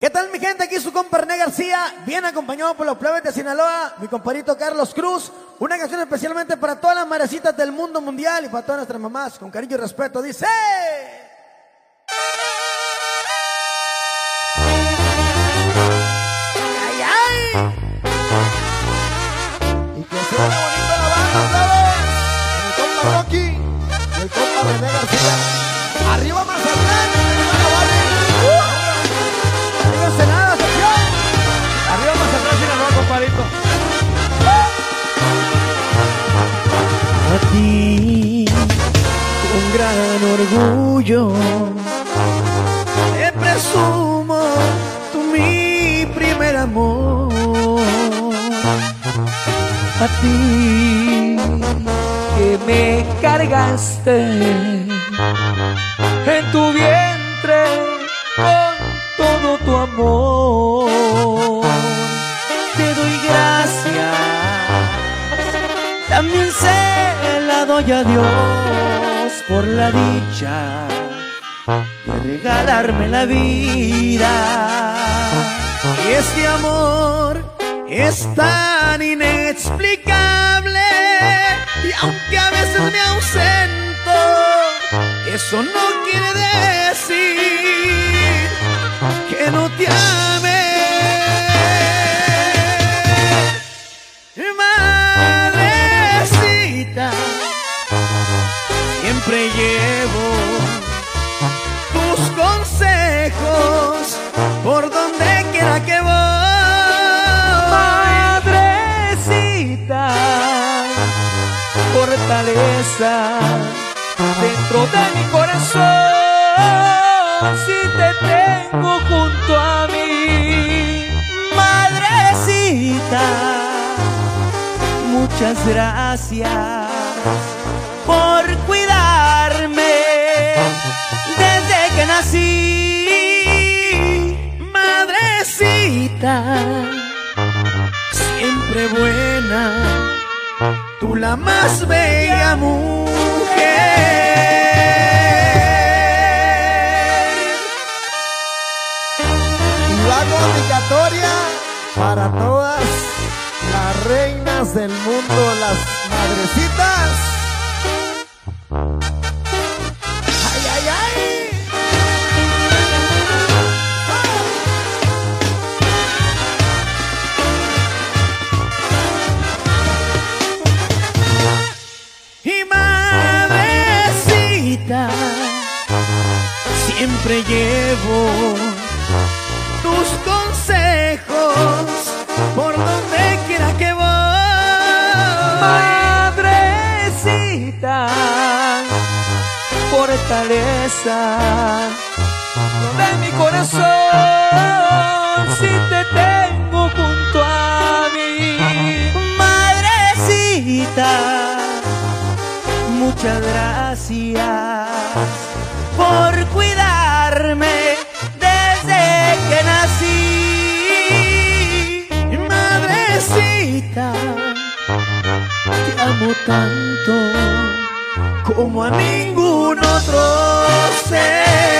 ¿Qué tal mi gente? Aquí su compa René García, bien acompañado por los plebes de Sinaloa, mi compadrito Carlos Cruz, una canción especialmente para todas las marecitas del mundo mundial y para todas nuestras mamás, con cariño y respeto, dice... ¡Ay, ay! Y que suene bonito la banda, plebes. El compa Rocky. Orgullo, te presumo tú mi primer amor. a ti que me cargaste en tu vientre con todo tu amor. Te doy gracias, también se la doy a Dios por la dicha de regalarme la vida. Y este amor es tan inexplicable. Y aunque a veces me ausento, eso no quiere decir que no te ame. Madrecita, siempre llevo por donde quiera que voy. Madrecita, fortaleza dentro de mi corazón. Si te tengo junto a mí, madrecita, muchas gracias Siempre buena, tú la más bella mujer. La dedicatoria para todas las reinas del mundo, las madrecitas. Siempre llevo tus consejos por donde quiera que voy. Madrecita, fortaleza de mi corazón, si te tengo junto a mí, madrecita, muchas gracias por cuidarme amo tanto como a ningún otro ser.